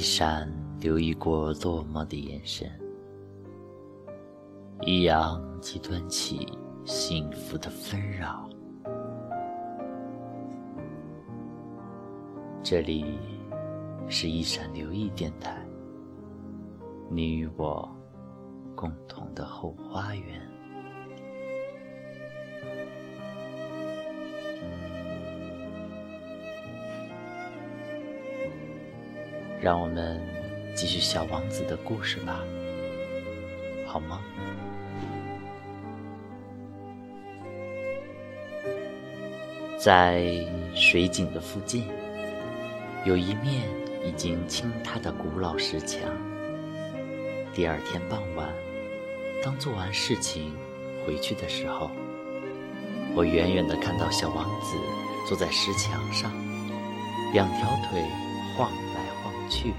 一闪留意过落寞的眼神，一扬即端起幸福的纷扰。这里是一闪留意电台，你与我共同的后花园。让我们继续小王子的故事吧，好吗？在水井的附近，有一面已经倾塌的古老石墙。第二天傍晚，当做完事情回去的时候，我远远的看到小王子坐在石墙上，两条腿晃。去，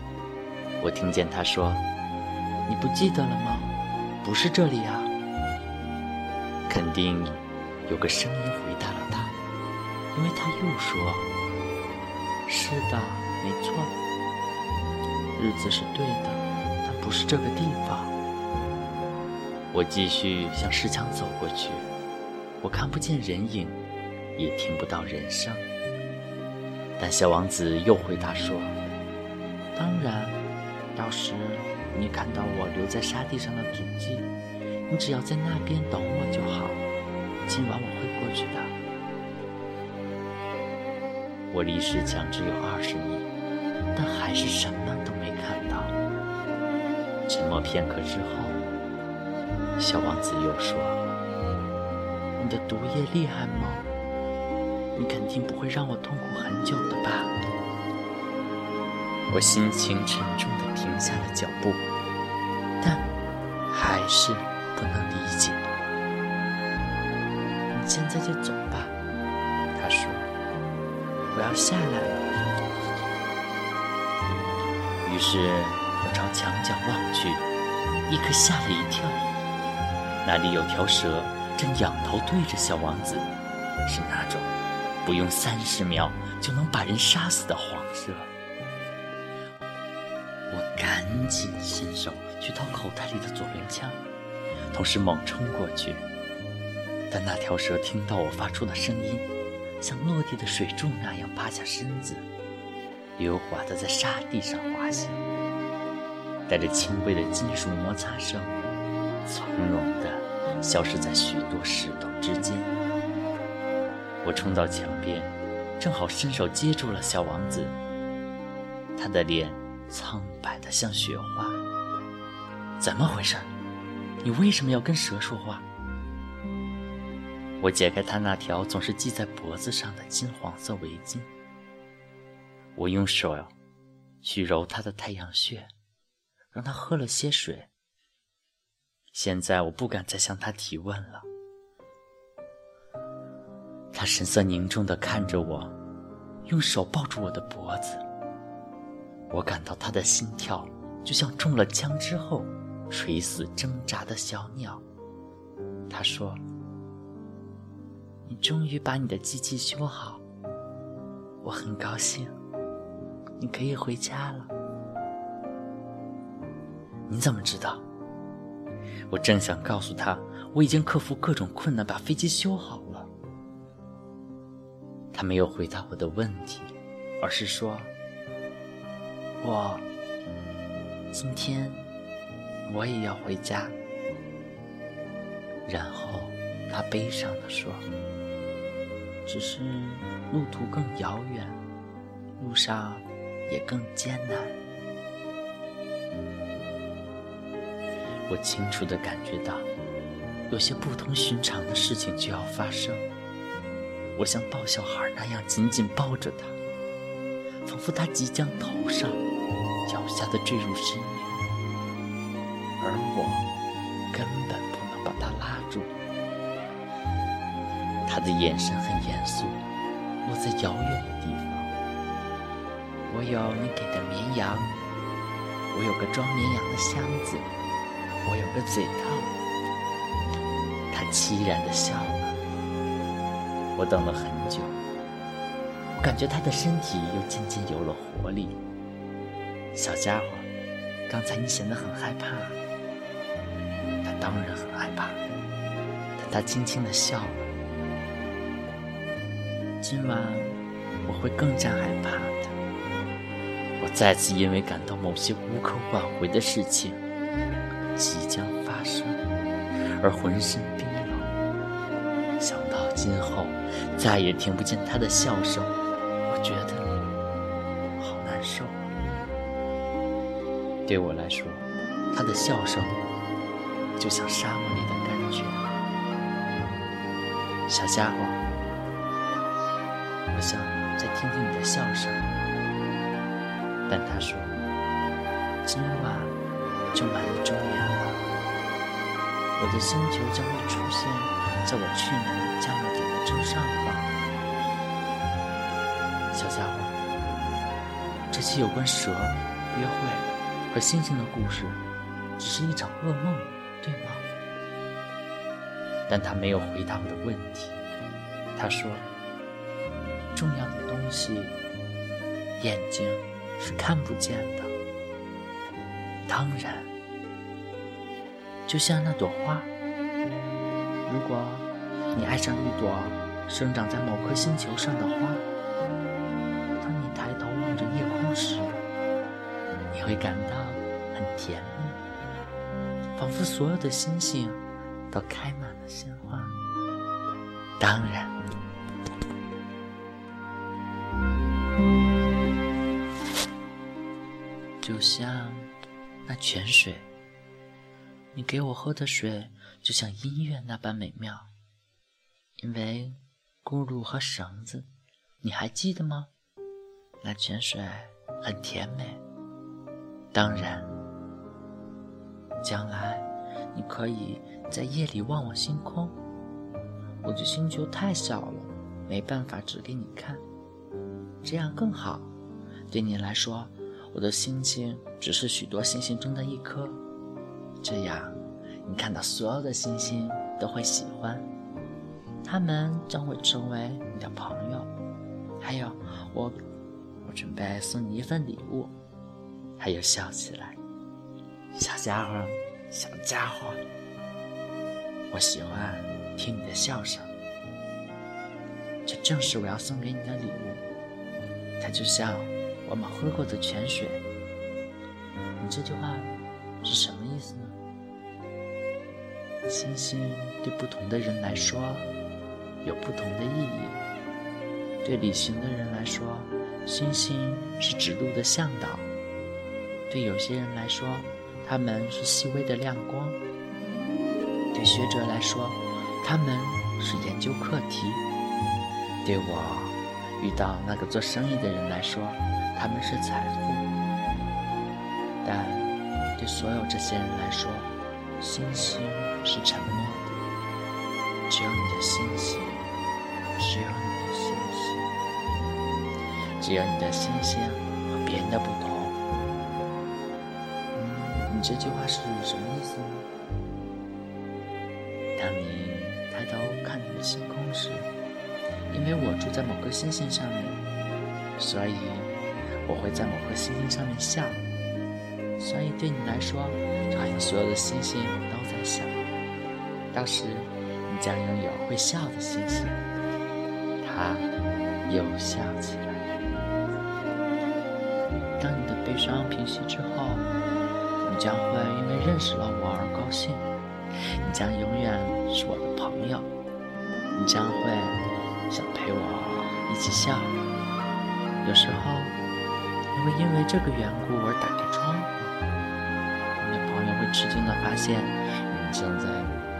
我听见他说：“你不记得了吗？不是这里啊。”肯定有个声音回答了他，因为他又说：“是的，没错，日子是对的，但不是这个地方。”我继续向石墙走过去，我看不见人影，也听不到人声，但小王子又回答说。当然，要是你看到我留在沙地上的足迹，你只要在那边等我就好。今晚我会过去的。我离石墙只有二十米，但还是什么都没看到。沉默片刻之后，小王子又说：“你的毒液厉害吗？你肯定不会让我痛苦很久的吧？”我心情沉重地停下了脚步，但还是不能理解。你现在就走吧，他说：“我要下来了。”于是我朝墙角望去，立刻吓了一跳。那里有条蛇正仰头对着小王子，是那种不用三十秒就能把人杀死的黄蛇。赶紧伸手去掏口袋里的左轮枪，同时猛冲过去。但那条蛇听到我发出的声音，像落地的水柱那样趴下身子，溜滑地在沙地上滑行，带着轻微的金属摩擦声，从容地消失在许多石头之间。我冲到墙边，正好伸手接住了小王子，他的脸。苍白的像雪花，怎么回事？你为什么要跟蛇说话？我解开他那条总是系在脖子上的金黄色围巾，我用手去揉他的太阳穴，让他喝了些水。现在我不敢再向他提问了。他神色凝重地看着我，用手抱住我的脖子。我感到他的心跳，就像中了枪之后垂死挣扎的小鸟。他说：“你终于把你的机器修好，我很高兴。你可以回家了。”你怎么知道？我正想告诉他，我已经克服各种困难把飞机修好了。他没有回答我的问题，而是说。我今天我也要回家。然后他悲伤地说：“只是路途更遥远，路上也更艰难。”我清楚地感觉到，有些不同寻常的事情就要发生。我像抱小孩那样紧紧抱着他，仿佛他即将头上。脚下的坠入深渊，而我根本不能把他拉住。他的眼神很严肃，落在遥远的地方。我有你给的绵羊，我有个装绵羊的箱子，我有个嘴套。他凄然的笑了。我等了很久，我感觉他的身体又渐渐有了活力。小家伙，刚才你显得很害怕。”他当然很害怕，但他轻轻的笑了。今晚我会更加害怕的。我再次因为感到某些无可挽回的事情即将发生而浑身冰冷。想到今后再也听不见他的笑声，我觉得对我来说，他的笑声就像沙漠里的感觉。小家伙，我想再听听你的笑声。但他说：“今晚就满一周年了，我的星球将会出现在我去年降落点的正上方。”小家伙，这些有关蛇、约会和星星的故事，只是一场噩梦，对吗？但他没有回答我的问题。他说：“重要的东西，眼睛。”是看不见的。当然，就像那朵花，如果你爱上一朵生长在某颗星球上的花，当你抬头望着夜空时，你会感到，仿佛所有的星星都开满了鲜花。当然。就像那泉水，你给我喝的水就像音乐那般美妙，因为咕噜和绳子，你还记得吗？那泉水很甜美。当然，将来你可以在夜里望望星空。我的星球太小了，没办法指给你看，这样更好，对你来说。我的星星只是许多星星中的一颗，这样你看到所有的星星都会喜欢，他们将会成为你的朋友。还有，我我准备送你一份礼物。他又笑起来，小家伙，小家伙，我喜欢听你的笑声，这正是我要送给你的礼物。它就像。我们喝过的泉水，你这句话是什么意思呢？星星对不同的人来说有不同的意义。对旅行的人来说，星星是指路的向导；对有些人来说，他们是细微的亮光；对学者来说，他们是研究课题；对我遇到那个做生意的人来说，他们是财富，但对所有这些人来说，星星是沉默的。只有你的星星，只有你的星星，只有你的星星和别人的不。这句话是什么意思呢？当你抬头看你的星空时，因为我住在某个星星上面，所以。我会在某颗星星上面笑，所以对你来说，好像所有的星星都在笑。到时，你将拥有会笑的星星。他又笑起来。当你的悲伤平息之后，将会因为认识了我而高兴。你将永远是我的朋友。你将会想陪我一起笑。有时候你。会因为这个缘故而打开窗户，你的朋友会吃惊的发现你正在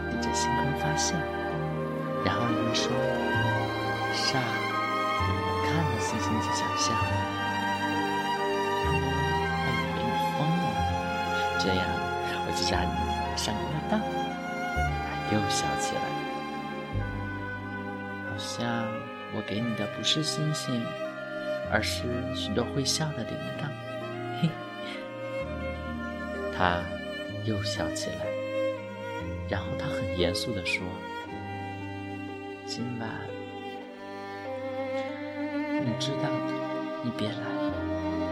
对着星空发笑，然后你会说：“傻，我看着星星就想笑。”这样我就让你上个当。他又笑起来，好像我给你的不是星星。而是许多会笑的铃铛，嘿，他又笑起来，然后他很严肃地说：“今晚，你知道，你别来，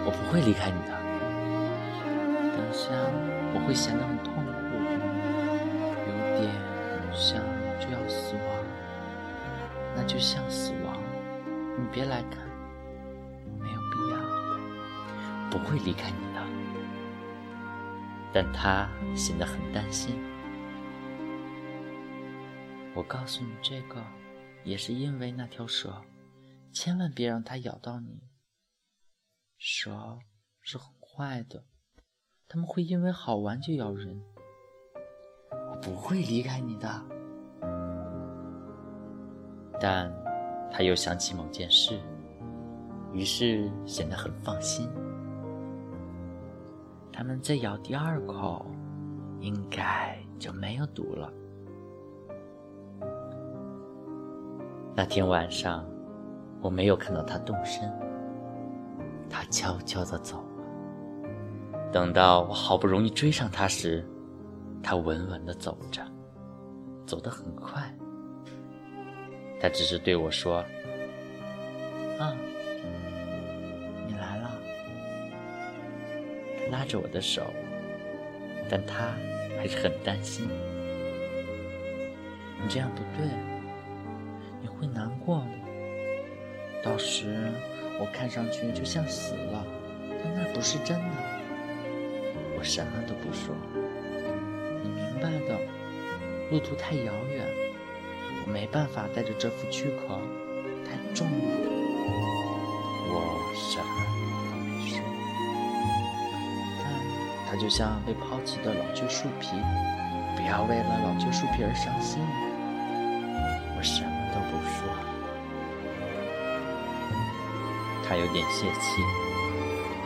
我不会离开你的。下我会显得很痛苦，有点像就要死亡。那就像死亡，你别来看，没有必要，不会离开你的。但他显得很担心。我告诉你这个，也是因为那条蛇，千万别让它咬到你。蛇是很坏的，它们会因为好玩就咬人。我不会离开你的。但他又想起某件事，于是显得很放心。他们再咬第二口，应该就没有毒了。那天晚上，我没有看到他动身，他悄悄地走。等到我好不容易追上他时，他稳稳地走着，走得很快。他只是对我说：“啊，你来了。”他拉着我的手，但他还是很担心。你这样不对。你会难过的，到时我看上去就像死了，但那不是真的。我什么都不说，你明白的。路途太遥远，我没办法带着这副躯壳，太重了。我什么都没说，但它就像被抛弃的老旧树皮，不要为了老旧树皮而伤心。我什么？都不说，他有点泄气，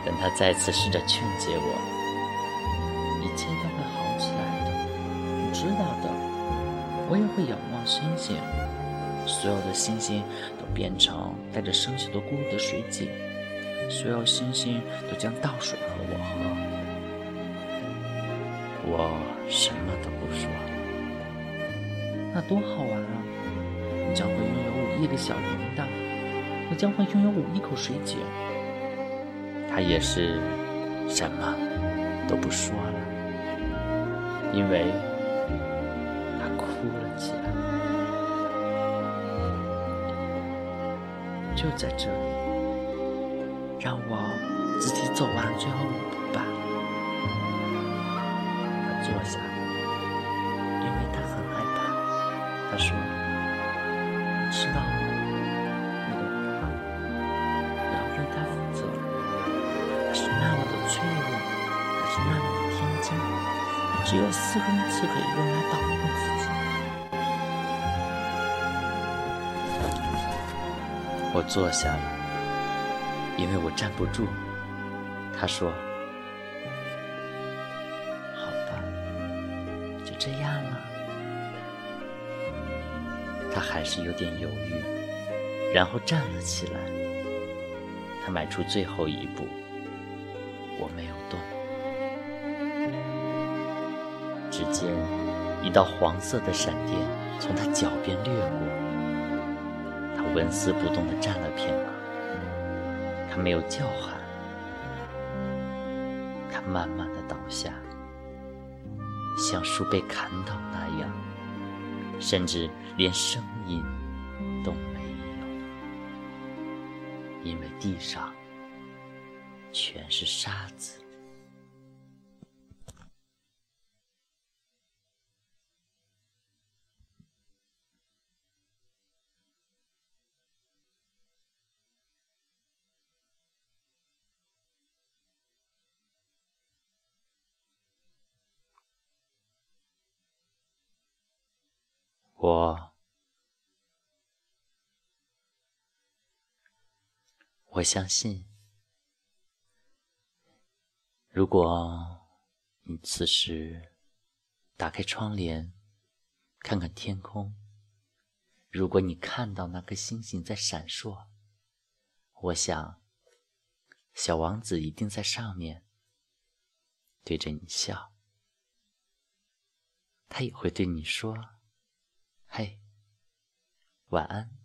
但他再次试着劝解我：“一切都会好起来的，你知道的。我也会仰望星星，所有的星星都变成带着生锈的孤独的水井，所有星星都将倒水和我喝。我什么都不说，那多好玩啊！”你将会拥有五亿个小铃铛，我将会拥有五亿口水井。他也是什么都不说了，因为他哭了起来。就在这里，让我自己走完最后一步吧。他坐下，因为他很害怕。他说。只有四根刺可以用来保护自己。我坐下了，因为我站不住。他说：“好吧，就这样了。”他还是有点犹豫，然后站了起来。他迈出最后一步，我没有动。间一道黄色的闪电从他脚边掠过，他纹丝不动地站了片刻。他没有叫喊，他慢慢地倒下，像树被砍倒那样。甚至连声音都没有，因为地上全是沙子。我相信，如果你此时打开窗帘，看看天空，如果你看到那颗星星在闪烁，我想，小王子一定在上面对着你笑，他也会对你说。嘿，晚安。